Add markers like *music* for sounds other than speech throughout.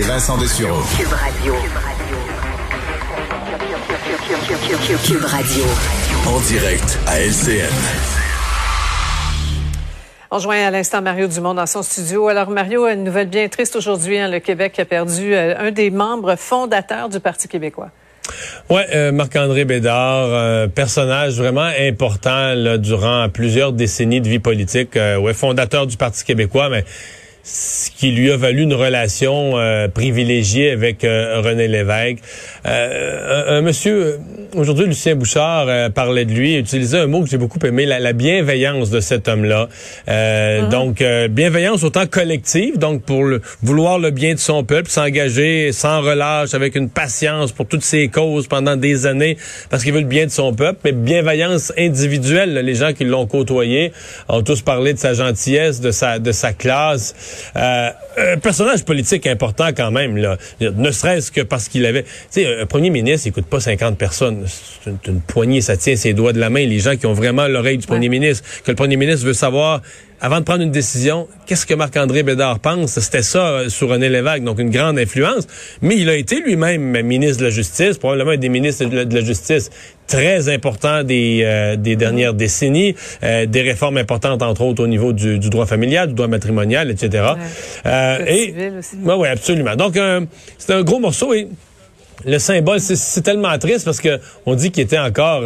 Vincent Dessureau. Cube Radio. Cube Radio. En direct à LCN. On rejoint à l'instant Mario Dumont dans son studio. Alors Mario, une nouvelle bien triste aujourd'hui. Hein, le Québec a perdu euh, un des membres fondateurs du Parti québécois. Ouais, euh, Marc-André Bédard, euh, personnage vraiment important là, durant plusieurs décennies de vie politique. ouais, fondateur du Parti québécois, mais ce qui lui a valu une relation euh, privilégiée avec euh, René Lévesque. Euh, un, monsieur, aujourd'hui, Lucien Bouchard parlait de lui, utilisait un mot que j'ai beaucoup aimé, la, bienveillance de cet homme-là. Uh-huh. Donc, bienveillance autant collective, donc pour le, vouloir le bien de son peuple, s'engager sans relâche, avec une patience pour toutes ses causes pendant des années, parce qu'il veut le bien de son peuple, mais bienveillance individuelle. les gens qui l'ont côtoyé ont tous parlé de sa gentillesse, de sa, de sa classe. Euh, un personnage politique important quand même, là. Ne serait-ce que parce qu'il avait... Tu sais, un premier ministre, il coûte pas 50 personnes. C'est une, poignée, ça tient ses doigts de la main. Les gens qui ont vraiment l'oreille du premier ministre, que le premier ministre veut savoir avant de prendre une décision, qu'est-ce que Marc-André Bédard pense? C'était ça euh, sur René Lévesque, donc une grande influence. Mais il a été lui-même ministre de la Justice, probablement un des ministres de la, Justice très important des, euh, des dernières décennies, euh, des réformes importantes, entre autres, au niveau du, droit familial, du droit matrimonial, etc. et, Oui, absolument. Donc, c'est un gros morceau et le symbole, c'est tellement triste parce que on dit qu'il était encore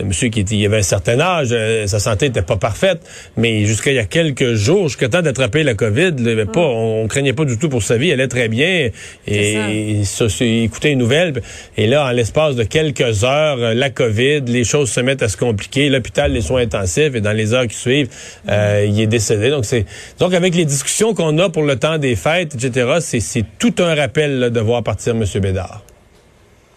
un monsieur qui était, il avait un certain âge, euh, sa santé n'était pas parfaite, mais jusqu'à il y a quelques jours, jusqu'à temps d'attraper la COVID, là, pas, mm. on, craignait pas du tout pour sa vie, elle allait très bien, et il écoutait une nouvelle, et là, en l'espace de quelques heures, euh, la COVID, les choses se mettent à se compliquer, l'hôpital, les soins intensifs, et dans les heures qui suivent, euh, il est décédé. Donc, c'est donc avec les discussions qu'on a pour le temps des fêtes, etc., c'est tout un rappel de voir partir M. Bédard.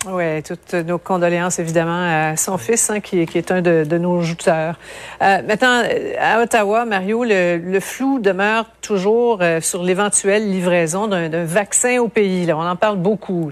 Oui, toutes nos condoléances évidemment à son fils, hein, qui, est un de, nos jouteurs. Euh, maintenant, à Ottawa, Mario, le, flou demeure toujours euh, sur l'éventuelle livraison d'un vaccin au pays. Là. On en parle beaucoup.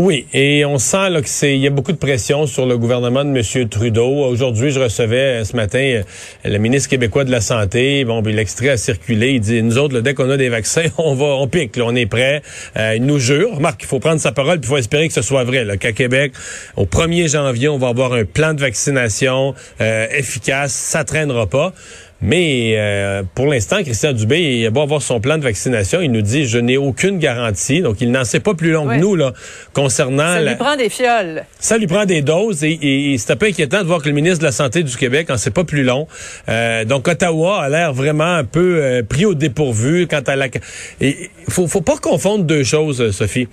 Oui, et on sent là, que c'est il y a beaucoup de pression sur le gouvernement de M. Trudeau. Aujourd'hui, je recevais euh, ce matin euh, le ministre québécois de la santé. Bon, puis l'extrait a circulé. Il dit nous autres, dès qu'on a des vaccins, *laughs* on va, on pique, là, on est prêt. Euh, il nous jure. Remarque, il faut prendre sa parole, puis il faut espérer que ce soit vrai. Qu'à Québec, au 1er janvier, on va avoir un plan de vaccination efficace. Ça traînera pas. Mais euh, pour l'instant, Christian Dubé, il a beau avoir son plan de vaccination, il nous dit je n'ai aucune garantie. Donc il n'en sait pas plus long que nous là concernant. Ça lui prend des fioles. Ça lui prend des doses et, c'est un peu inquiétant de voir que le ministre de la santé du Québec en sait pas plus long. Euh, donc Ottawa a l'air vraiment un peu euh, pris au dépourvu quant à la. Il faut, faut pas confondre deux choses, Sophie.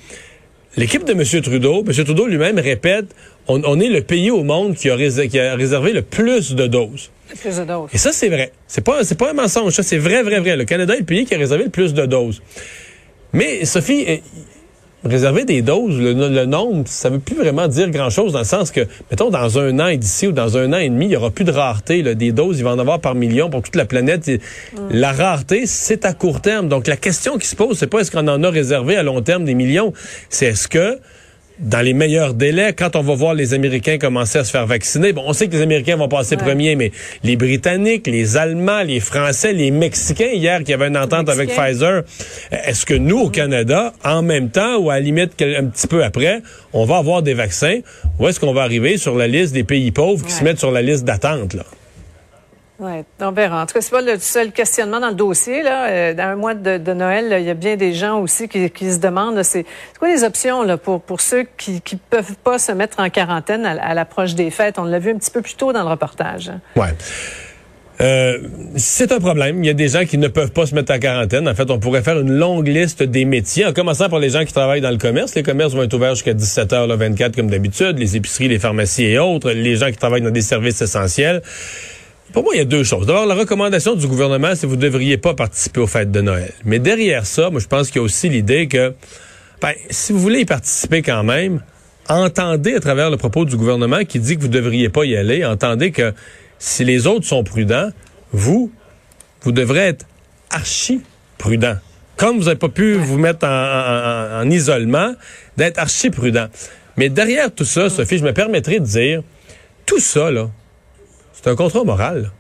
L'équipe de M. Trudeau, M. Trudeau lui-même répète, on, est le pays au monde qui a, qui a réservé le plus de doses. Plus de doses. Et ça, c'est vrai. C'est pas, c'est pas un mensonge. Ça, c'est vrai, vrai, vrai. Le Canada est le pays qui a réservé le plus de doses. Mais, Sophie, eh, réserver des doses, le, nombre, ça veut plus vraiment dire grand-chose dans le sens que, mettons, dans un an et d'ici ou dans un an et demi, il y aura plus de rareté. Des doses, il va en avoir par millions pour toute la planète. Mm. La rareté, c'est à court terme. Donc, la question qui se pose, c'est pas est-ce qu'on en a réservé à long terme des millions, c'est est-ce que dans les meilleurs délais, quand on va voir les Américains commencer à se faire vacciner, bon, on sait que les Américains vont passer premiers, mais les Britanniques, les Allemands, les Français, les Mexicains, hier, qui avait une entente avec Pfizer, est-ce que nous, au Canada, en même temps, ou à la limite un petit peu après, on va avoir des vaccins, ou est-ce qu'on va arriver sur la liste des pays pauvres qui se mettent sur la liste d'attente, là? Oui, on verra. En tout cas, c'est pas le seul questionnement dans le dossier. Là. Euh, dans un mois de, Noël, il y a bien des gens aussi qui, se demandent c'est quoi les options là, pour, pour ceux qui ne peuvent pas se mettre en quarantaine à, l'approche des fêtes? On l'a vu un petit peu plus tôt dans le reportage. Ouais. Euh, c'est un problème. Il y a des gens qui ne peuvent pas se mettre en quarantaine. En fait, on pourrait faire une longue liste des métiers, en commençant par les gens qui travaillent dans le commerce. Les commerces vont être ouverts jusqu'à 17h le 24 comme d'habitude, les épiceries, les pharmacies et autres, les gens qui travaillent dans des services essentiels. Pour moi, il y a deux choses. D'abord, la recommandation du gouvernement, c'est que vous ne devriez pas participer aux fêtes de Noël. Mais derrière ça, moi, je pense qu'il y a aussi l'idée que, ben, si vous voulez y participer quand même, entendez à travers le propos du gouvernement qui dit que vous ne devriez pas y aller, entendez que si les autres sont prudents, vous, vous devrez être archi prudent. Comme vous n'avez pas pu vous mettre en, en isolement, d'être archi prudent. Mais derrière tout ça, Sophie, je me permettrai de dire, tout ça, là, c'est un contrat moral.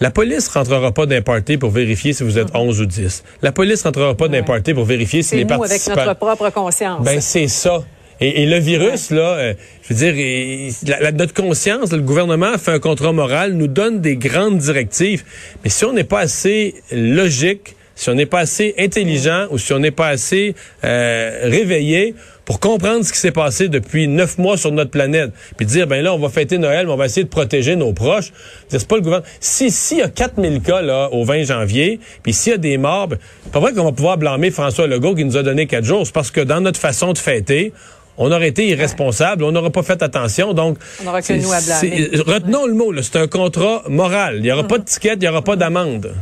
La police rentrera pas d'un party pour vérifier si vous êtes 11 ou 10. La police rentrera pas d'un party pour vérifier si C'est les nous avec notre propre conscience. Ben c'est ça. Et, et le virus, là, euh, je veux dire, il- la- la- notre conscience, le gouvernement a fait un contrat moral, nous donne des grandes directives. Mais si on n'est pas assez logique, si on n'est pas assez intelligent ou si on n'est pas assez euh, réveillé pour comprendre ce qui s'est passé depuis neuf mois sur notre planète, puis dire, ben là, on va fêter Noël, mais on va essayer de protéger nos proches. C'est pas le gouvernement. Si s'il y a 4000 cas là au 20 janvier, puis s'il y a des morts, ben, c'est pas vrai qu'on va pouvoir blâmer François Legault qui nous a donné quatre jours. C'est parce que dans notre façon de fêter, on aurait été irresponsable, on n'aurait pas fait attention, donc... On que nous à blâmer. Retenons le mot, c'est un contrat moral. Il n'y aura pas de ticket, il n'y aura pas d'amende.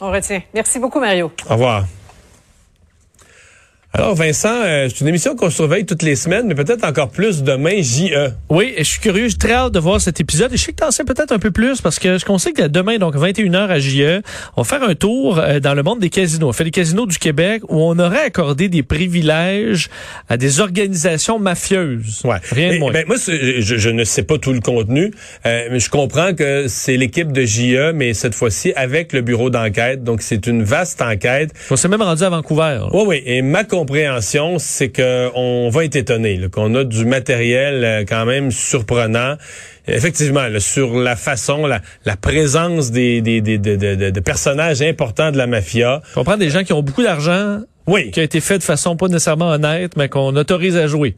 On retient. Merci beaucoup, Mario. Au revoir. Alors, Vincent, euh, c'est une émission qu'on surveille toutes les semaines, mais peut-être encore plus demain. JE. Oui, et je suis curieux, j'ai très hâte de voir cet épisode. Et je sais que t'en sais peut-être un peu plus parce que ce qu'on sait que demain, donc 21h à JE, on va faire un tour euh, dans le monde des casinos. On fait les casinos du Québec où on aurait accordé des privilèges à des organisations mafieuses. Ouais. Rien de moins. ben, moi, je, je ne sais pas tout le contenu, euh, mais je comprends que c'est l'équipe de JE, mais cette fois-ci avec le bureau d'enquête. Donc, c'est une vaste enquête. on s'est même rendu à Vancouver. Oui, oui. Et ma compréhension, c'est que on va être étonné, qu'on a du matériel euh, quand même surprenant. Effectivement, là, sur la façon, la, la présence des, des, des, de, de- de- de personnages importants de la mafia. On prend des gens qui ont beaucoup d'argent, Oui, qui a été fait de façon pas nécessairement honnête, mais qu'on autorise à jouer.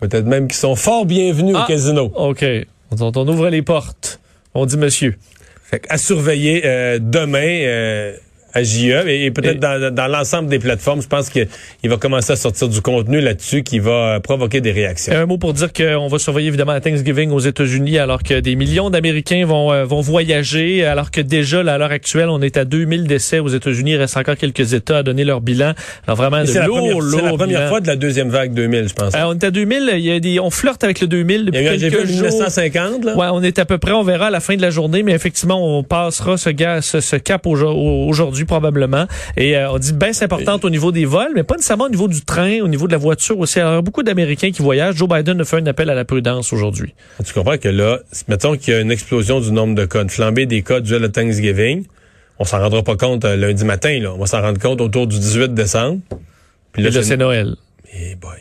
peut-être même qui sont fort bienvenus Ah. au casino. OK. On, on ouvre les portes. On dit monsieur. Fait à surveiller euh, demain euh, à JE et, et peut-être Et- dans, dans l'ensemble des plateformes, je pense qu'il va commencer à sortir du contenu là-dessus qui va euh, provoquer des réactions. Un mot pour dire qu'on va surveiller évidemment la Thanksgiving aux États-Unis alors que des millions d'Américains vont euh, vont voyager alors que déjà là, à l'heure actuelle on est à 2000 décès aux États-Unis il reste encore quelques États à donner leur bilan alors vraiment de C'est la lourd première, c'est la lourd première bilan. fois de la deuxième vague 2000, je pense. Euh, on est à 2000 il y a des on flirte avec le 2000 Il depuis y a eu, vu quelques jours 1950, là? Ouais, on est à peu près, on verra à la fin de la journée, mais effectivement, on passera ce, gars, ce, ce cap aujo- aujourd'hui probablement. Et euh, on dit baisse importante au niveau des vols, mais pas nécessairement au niveau du train, au niveau de la voiture aussi. Alors, beaucoup d'Américains qui voyagent. Joe Biden a fait un appel à la prudence aujourd'hui. Tu comprends que là, mettons qu'il y a une explosion du nombre de cas, une flambée des cas dû à Thanksgiving. On s'en rendra pas compte euh, lundi matin, là. On va s'en rendre compte autour du 18 décembre. Puis Et là, là, c'est Noël. Eh boy.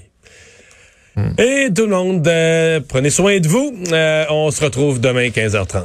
Et tout le monde, euh, prenez soin de vous. On se retrouve demain 15h30.